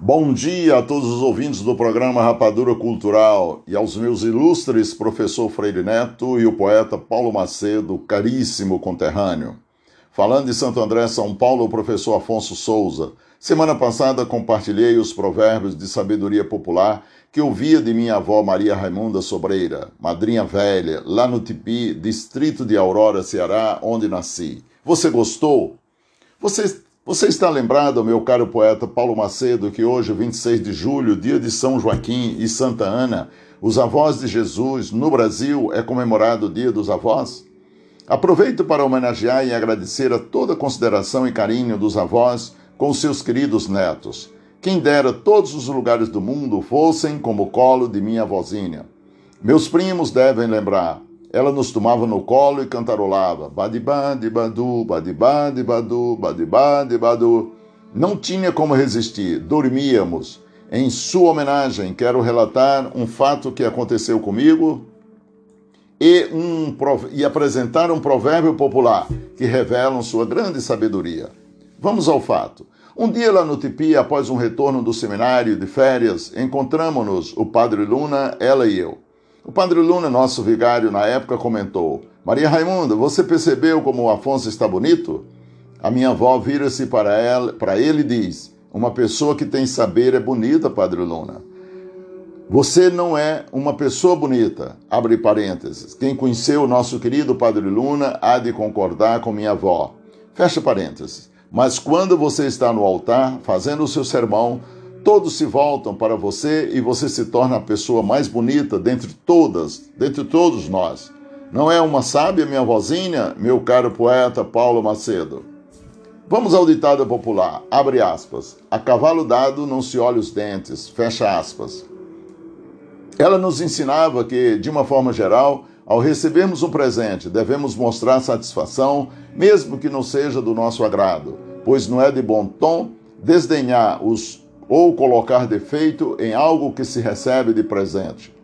Bom dia a todos os ouvintes do programa Rapadura Cultural e aos meus ilustres professor Freire Neto e o poeta Paulo Macedo, caríssimo conterrâneo. Falando de Santo André, São Paulo, o professor Afonso Souza. Semana passada compartilhei os provérbios de sabedoria popular que ouvia de minha avó Maria Raimunda Sobreira, madrinha velha, lá no Tipi, distrito de Aurora, Ceará, onde nasci. Você gostou? Você você está lembrado, meu caro poeta Paulo Macedo, que hoje, 26 de julho, dia de São Joaquim e Santa Ana, os avós de Jesus, no Brasil, é comemorado o Dia dos Avós? Aproveito para homenagear e agradecer a toda a consideração e carinho dos avós com seus queridos netos. Quem dera todos os lugares do mundo fossem como o colo de minha avózinha. Meus primos devem lembrar. Ela nos tomava no colo e cantarolava. Badibá, badu, badibá, badu, badibá, badu. Não tinha como resistir. Dormíamos. Em sua homenagem, quero relatar um fato que aconteceu comigo e, um, e apresentar um provérbio popular que revelam sua grande sabedoria. Vamos ao fato. Um dia lá no Tipi, após um retorno do seminário de férias, encontramos-nos, o padre Luna, ela e eu. O padre Luna, nosso vigário na época, comentou: Maria Raimunda, você percebeu como o Afonso está bonito? A minha avó vira-se para, para ele e diz: Uma pessoa que tem saber é bonita, padre Luna. Você não é uma pessoa bonita. Abre parênteses. Quem conheceu o nosso querido Padre Luna há de concordar com minha avó. Fecha parênteses. Mas quando você está no altar, fazendo o seu sermão, todos se voltam para você e você se torna a pessoa mais bonita dentre todas, dentre todos nós. Não é uma sábia, minha vozinha, meu caro poeta Paulo Macedo? Vamos ao ditado popular, abre aspas. A cavalo dado não se olha os dentes, fecha aspas. Ela nos ensinava que, de uma forma geral, ao recebermos um presente, devemos mostrar satisfação, mesmo que não seja do nosso agrado, pois não é de bom tom desdenhar os ou colocar defeito em algo que se recebe de presente.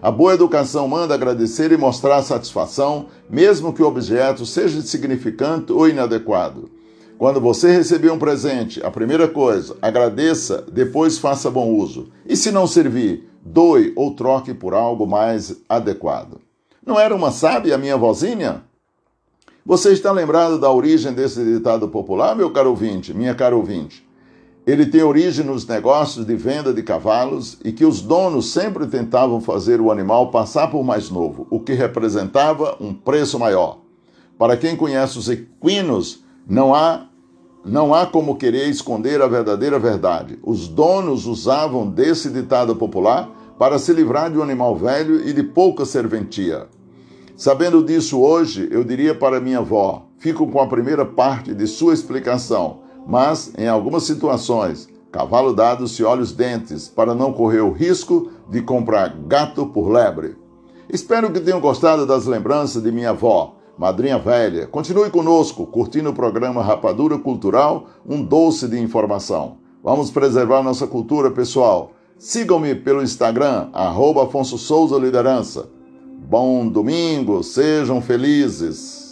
A boa educação manda agradecer e mostrar satisfação, mesmo que o objeto seja insignificante ou inadequado. Quando você receber um presente, a primeira coisa, agradeça, depois faça bom uso. E se não servir, doe ou troque por algo mais adequado. Não era uma sábia a minha vozinha? Você está lembrado da origem desse ditado popular, meu caro ouvinte, minha cara ouvinte? Ele tem origem nos negócios de venda de cavalos e que os donos sempre tentavam fazer o animal passar por mais novo, o que representava um preço maior. Para quem conhece os equinos, não há não há como querer esconder a verdadeira verdade. Os donos usavam desse ditado popular para se livrar de um animal velho e de pouca serventia. Sabendo disso hoje, eu diria para minha avó: fico com a primeira parte de sua explicação mas, em algumas situações, cavalo dado se olha os dentes para não correr o risco de comprar gato por lebre. Espero que tenham gostado das lembranças de minha avó, madrinha velha. Continue conosco, curtindo o programa Rapadura Cultural, um doce de informação. Vamos preservar nossa cultura, pessoal. Sigam-me pelo Instagram, arroba. Bom domingo, sejam felizes.